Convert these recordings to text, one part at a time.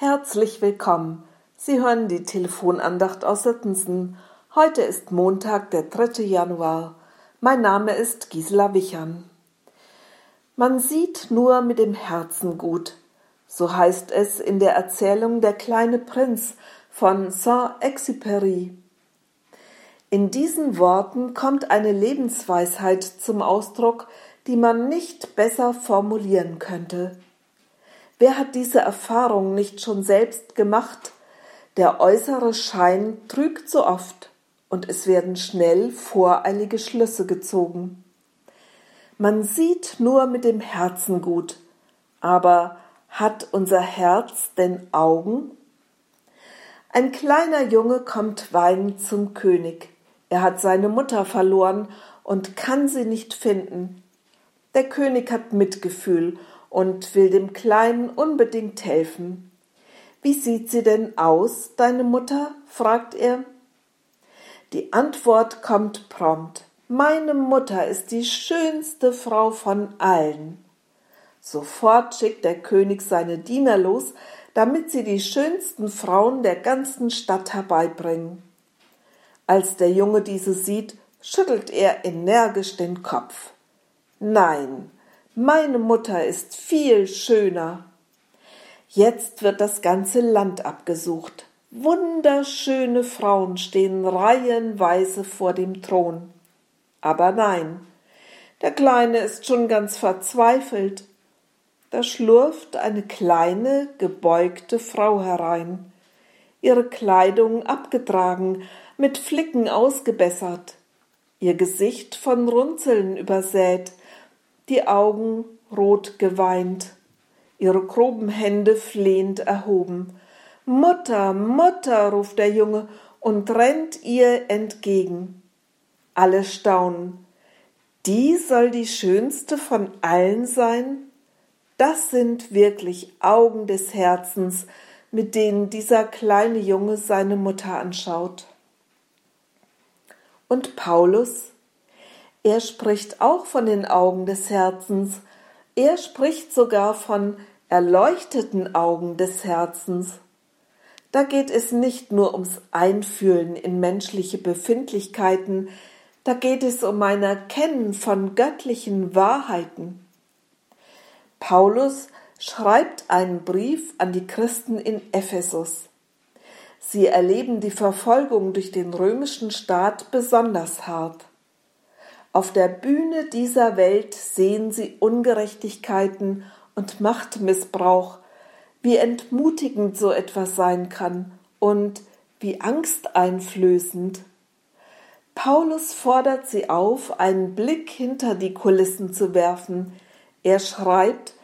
Herzlich willkommen. Sie hören die Telefonandacht aus Sittensen. Heute ist Montag, der 3. Januar. Mein Name ist Gisela Wichern. Man sieht nur mit dem Herzen gut. So heißt es in der Erzählung Der kleine Prinz von Saint-Exupéry. In diesen Worten kommt eine Lebensweisheit zum Ausdruck, die man nicht besser formulieren könnte. Wer hat diese Erfahrung nicht schon selbst gemacht? Der äußere Schein trügt so oft und es werden schnell voreilige Schlüsse gezogen. Man sieht nur mit dem Herzen gut, aber hat unser Herz denn Augen? Ein kleiner Junge kommt weinend zum König. Er hat seine Mutter verloren und kann sie nicht finden. Der König hat Mitgefühl und will dem Kleinen unbedingt helfen. Wie sieht sie denn aus, deine Mutter? fragt er. Die Antwort kommt prompt. Meine Mutter ist die schönste Frau von allen. Sofort schickt der König seine Diener los, damit sie die schönsten Frauen der ganzen Stadt herbeibringen. Als der Junge diese sieht, schüttelt er energisch den Kopf. Nein, meine Mutter ist viel schöner. Jetzt wird das ganze Land abgesucht. Wunderschöne Frauen stehen reihenweise vor dem Thron. Aber nein, der Kleine ist schon ganz verzweifelt. Da schlurft eine kleine, gebeugte Frau herein, ihre Kleidung abgetragen, mit Flicken ausgebessert, ihr Gesicht von Runzeln übersät, die Augen rot geweint, ihre groben Hände flehend erhoben. Mutter, Mutter, ruft der Junge und rennt ihr entgegen. Alle staunen. Die soll die schönste von allen sein? Das sind wirklich Augen des Herzens, mit denen dieser kleine Junge seine Mutter anschaut. Und Paulus, er spricht auch von den Augen des Herzens. Er spricht sogar von erleuchteten Augen des Herzens. Da geht es nicht nur ums Einfühlen in menschliche Befindlichkeiten, da geht es um ein Erkennen von göttlichen Wahrheiten. Paulus schreibt einen Brief an die Christen in Ephesus. Sie erleben die Verfolgung durch den römischen Staat besonders hart. Auf der Bühne dieser Welt sehen sie Ungerechtigkeiten und Machtmissbrauch, wie entmutigend so etwas sein kann und wie angsteinflößend. Paulus fordert sie auf, einen Blick hinter die Kulissen zu werfen. Er schreibt,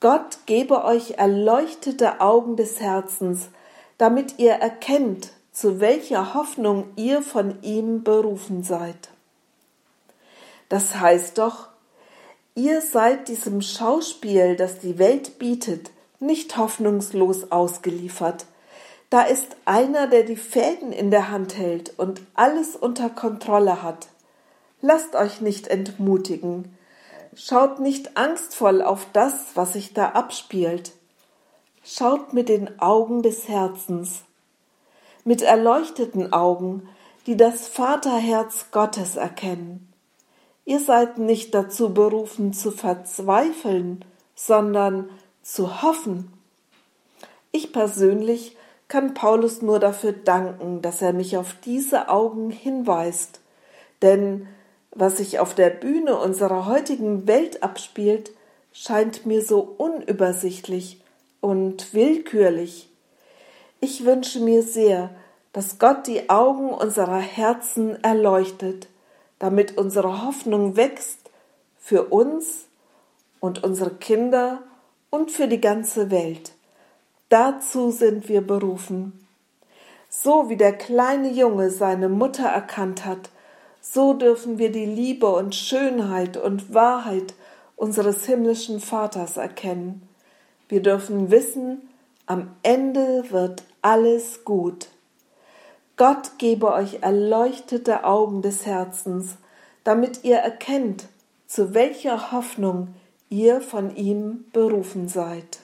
Gott gebe euch erleuchtete Augen des Herzens, damit ihr erkennt, zu welcher Hoffnung ihr von ihm berufen seid. Das heißt doch, ihr seid diesem Schauspiel, das die Welt bietet, nicht hoffnungslos ausgeliefert. Da ist einer, der die Fäden in der Hand hält und alles unter Kontrolle hat. Lasst euch nicht entmutigen. Schaut nicht angstvoll auf das, was sich da abspielt. Schaut mit den Augen des Herzens, mit erleuchteten Augen, die das Vaterherz Gottes erkennen. Ihr seid nicht dazu berufen zu verzweifeln, sondern zu hoffen. Ich persönlich kann Paulus nur dafür danken, dass er mich auf diese Augen hinweist, denn was sich auf der Bühne unserer heutigen Welt abspielt, scheint mir so unübersichtlich und willkürlich. Ich wünsche mir sehr, dass Gott die Augen unserer Herzen erleuchtet, damit unsere Hoffnung wächst für uns und unsere Kinder und für die ganze Welt. Dazu sind wir berufen. So wie der kleine Junge seine Mutter erkannt hat, so dürfen wir die Liebe und Schönheit und Wahrheit unseres himmlischen Vaters erkennen. Wir dürfen wissen, am Ende wird alles gut. Gott gebe euch erleuchtete Augen des Herzens, damit ihr erkennt, zu welcher Hoffnung ihr von ihm berufen seid.